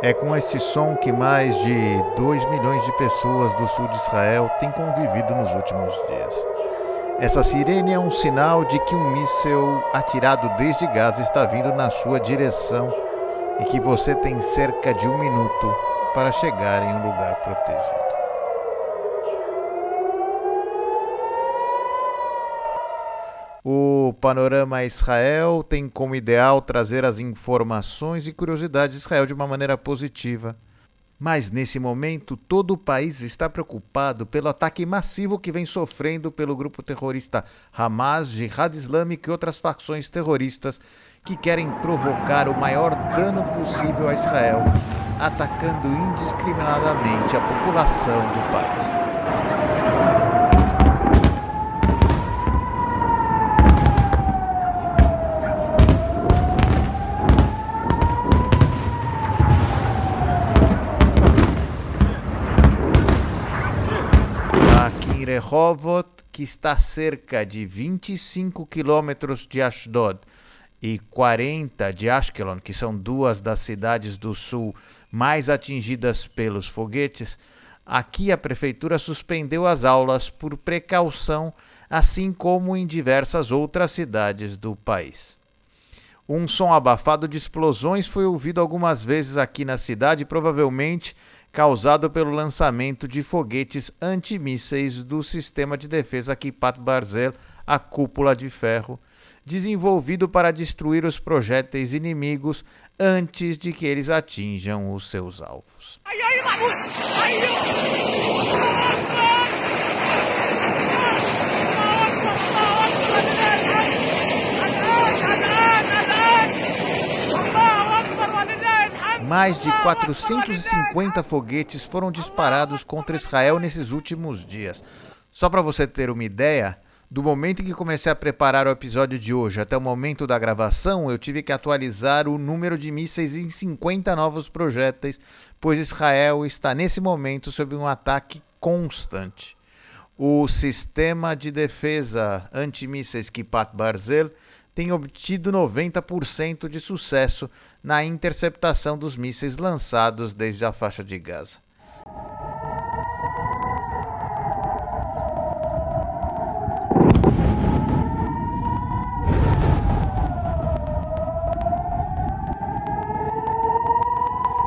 É com este som que mais de 2 milhões de pessoas do sul de Israel têm convivido nos últimos dias. Essa sirene é um sinal de que um míssil atirado desde Gaza está vindo na sua direção e que você tem cerca de um minuto para chegar em um lugar protegido. O Panorama Israel tem como ideal trazer as informações e curiosidades de Israel de uma maneira positiva. Mas nesse momento, todo o país está preocupado pelo ataque massivo que vem sofrendo pelo grupo terrorista Hamas, Jihad Islâmico e outras facções terroristas que querem provocar o maior dano possível a Israel, atacando indiscriminadamente a população do país. Rehovot, que está cerca de 25 quilômetros de Ashdod e 40 de Ashkelon, que são duas das cidades do sul mais atingidas pelos foguetes, aqui a prefeitura suspendeu as aulas por precaução, assim como em diversas outras cidades do país. Um som abafado de explosões foi ouvido algumas vezes aqui na cidade, provavelmente causado pelo lançamento de foguetes antimísseis do sistema de defesa Kipat Barzel, a cúpula de ferro, desenvolvido para destruir os projéteis inimigos antes de que eles atinjam os seus alvos. Mais de 450 foguetes foram disparados contra Israel nesses últimos dias. Só para você ter uma ideia, do momento em que comecei a preparar o episódio de hoje até o momento da gravação, eu tive que atualizar o número de mísseis em 50 novos projéteis, pois Israel está nesse momento sob um ataque constante. O sistema de defesa antimísseis Kipat Barzel tem obtido 90% de sucesso na interceptação dos mísseis lançados desde a faixa de Gaza.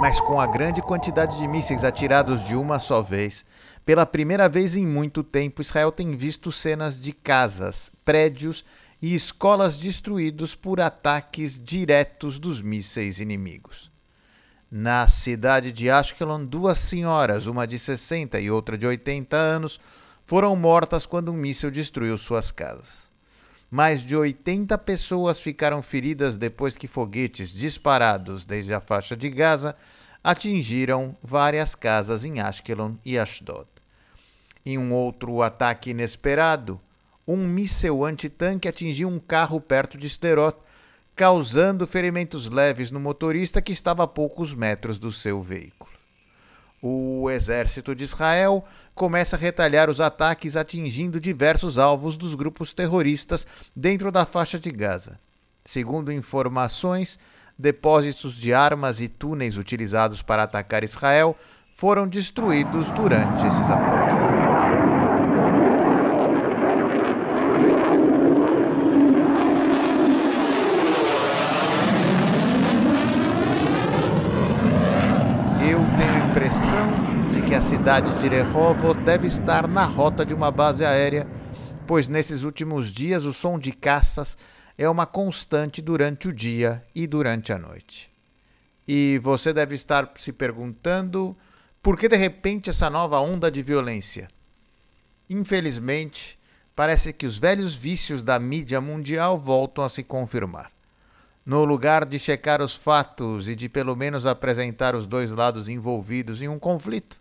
Mas com a grande quantidade de mísseis atirados de uma só vez, pela primeira vez em muito tempo, Israel tem visto cenas de casas, prédios e escolas destruídos por ataques diretos dos mísseis inimigos. Na cidade de Ashkelon, duas senhoras, uma de 60 e outra de 80 anos, foram mortas quando um míssil destruiu suas casas. Mais de 80 pessoas ficaram feridas depois que foguetes disparados desde a faixa de Gaza atingiram várias casas em Ashkelon e Ashdod. Em um outro ataque inesperado, um míssel antitanque atingiu um carro perto de Sderot, causando ferimentos leves no motorista que estava a poucos metros do seu veículo. O exército de Israel começa a retalhar os ataques atingindo diversos alvos dos grupos terroristas dentro da faixa de Gaza. Segundo informações, depósitos de armas e túneis utilizados para atacar Israel foram destruídos durante esses ataques. impressão de que a cidade de Rehovot deve estar na rota de uma base aérea, pois nesses últimos dias o som de caças é uma constante durante o dia e durante a noite. E você deve estar se perguntando por que de repente essa nova onda de violência? Infelizmente, parece que os velhos vícios da mídia mundial voltam a se confirmar. No lugar de checar os fatos e de pelo menos apresentar os dois lados envolvidos em um conflito,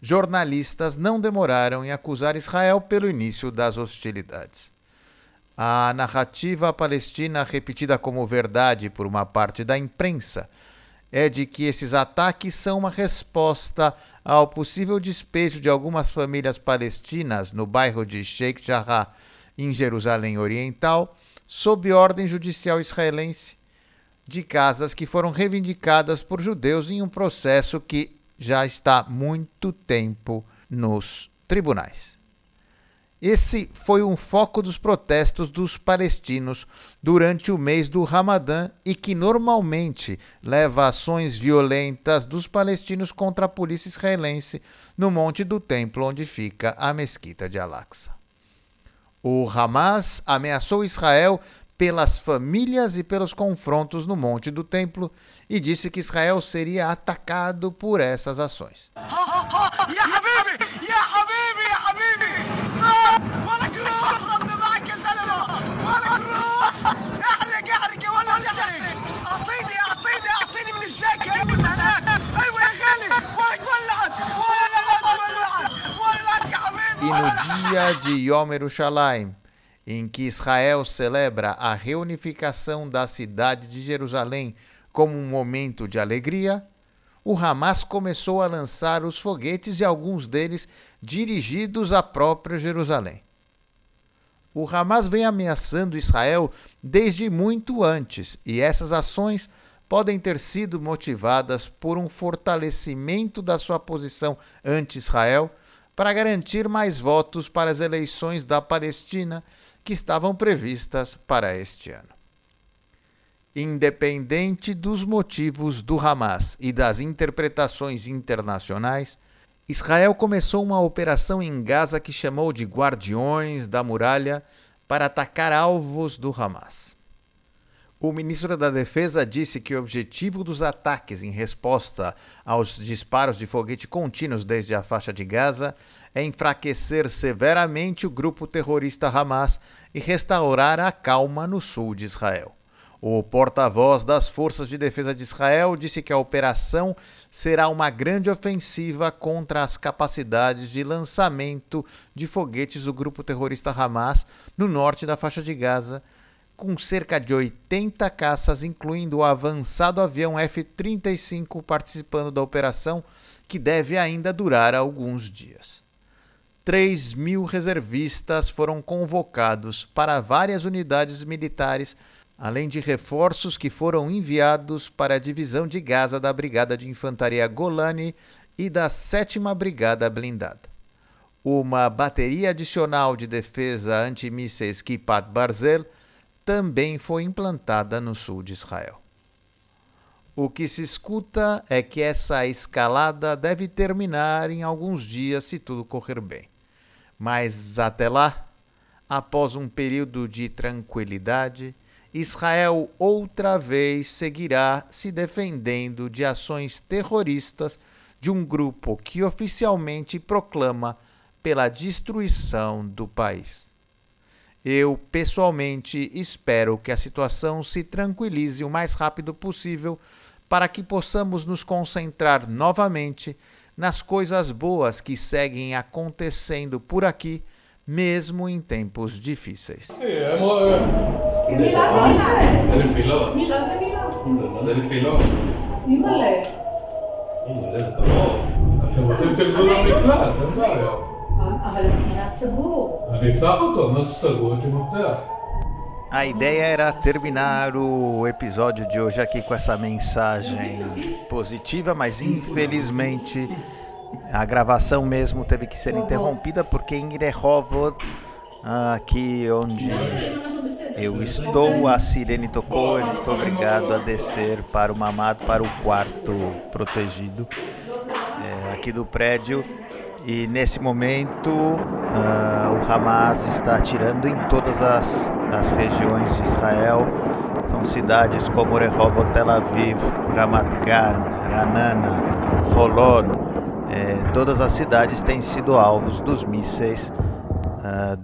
jornalistas não demoraram em acusar Israel pelo início das hostilidades. A narrativa palestina, repetida como verdade por uma parte da imprensa, é de que esses ataques são uma resposta ao possível despejo de algumas famílias palestinas no bairro de Sheikh Jarrah, em Jerusalém Oriental, sob ordem judicial israelense de casas que foram reivindicadas por judeus em um processo que já está há muito tempo nos tribunais. Esse foi um foco dos protestos dos palestinos durante o mês do Ramadã e que normalmente leva a ações violentas dos palestinos contra a polícia israelense no Monte do Templo, onde fica a Mesquita de Al-Aqsa. O Hamas ameaçou Israel pelas famílias e pelos confrontos no Monte do Templo e disse que Israel seria atacado por essas ações. E no dia de Yom Yerushalayim, em que Israel celebra a reunificação da cidade de Jerusalém como um momento de alegria, o Hamas começou a lançar os foguetes e alguns deles dirigidos à própria Jerusalém. O Hamas vem ameaçando Israel desde muito antes, e essas ações podem ter sido motivadas por um fortalecimento da sua posição anti-Israel para garantir mais votos para as eleições da Palestina que estavam previstas para este ano. Independente dos motivos do Hamas e das interpretações internacionais, Israel começou uma operação em Gaza que chamou de Guardiões da Muralha para atacar alvos do Hamas. O ministro da Defesa disse que o objetivo dos ataques em resposta aos disparos de foguete contínuos desde a faixa de Gaza é enfraquecer severamente o grupo terrorista Hamas e restaurar a calma no sul de Israel. O porta-voz das Forças de Defesa de Israel disse que a operação será uma grande ofensiva contra as capacidades de lançamento de foguetes do grupo terrorista Hamas no norte da faixa de Gaza, com cerca de 80 caças, incluindo o avançado avião F-35 participando da operação, que deve ainda durar alguns dias. 3 mil reservistas foram convocados para várias unidades militares, além de reforços que foram enviados para a divisão de Gaza da Brigada de Infantaria Golani e da 7 Brigada Blindada. Uma bateria adicional de defesa antimísseis Kipat Barzel também foi implantada no sul de Israel. O que se escuta é que essa escalada deve terminar em alguns dias se tudo correr bem. Mas até lá, após um período de tranquilidade, Israel outra vez seguirá se defendendo de ações terroristas de um grupo que oficialmente proclama pela destruição do país. Eu, pessoalmente, espero que a situação se tranquilize o mais rápido possível para que possamos nos concentrar novamente nas coisas boas que seguem acontecendo por aqui, mesmo em tempos difíceis. A ideia era terminar o episódio de hoje aqui com essa mensagem positiva, mas infelizmente a gravação mesmo teve que ser interrompida porque em Rehovot, aqui onde eu estou, a sirene tocou, ele foi obrigado a descer para o mamado, para o quarto protegido é, aqui do prédio. E nesse momento uh, o Hamas está atirando em todas as, as regiões de Israel. São cidades como Rehovot, Tel Aviv, Ramat Gan, Ranana, Holon. Todas as cidades têm sido alvos dos mísseis uh,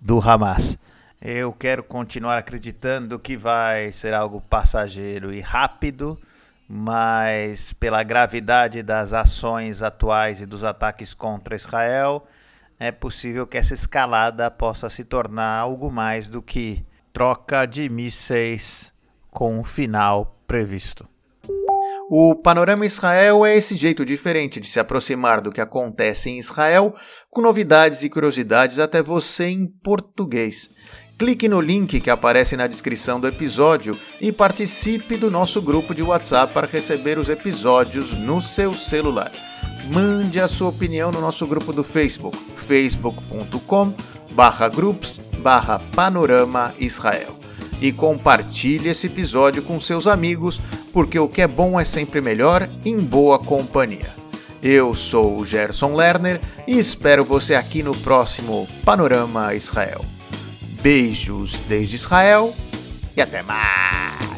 do Hamas. Eu quero continuar acreditando que vai ser algo passageiro e rápido mas pela gravidade das ações atuais e dos ataques contra Israel, é possível que essa escalada possa se tornar algo mais do que troca de mísseis com o final previsto. O Panorama Israel é esse jeito diferente de se aproximar do que acontece em Israel, com novidades e curiosidades até você em português. Clique no link que aparece na descrição do episódio e participe do nosso grupo de WhatsApp para receber os episódios no seu celular. Mande a sua opinião no nosso grupo do Facebook, facebook.com groups panorama Israel. E compartilhe esse episódio com seus amigos, porque o que é bom é sempre melhor em boa companhia. Eu sou o Gerson Lerner e espero você aqui no próximo Panorama Israel. Beijos desde Israel e até mais!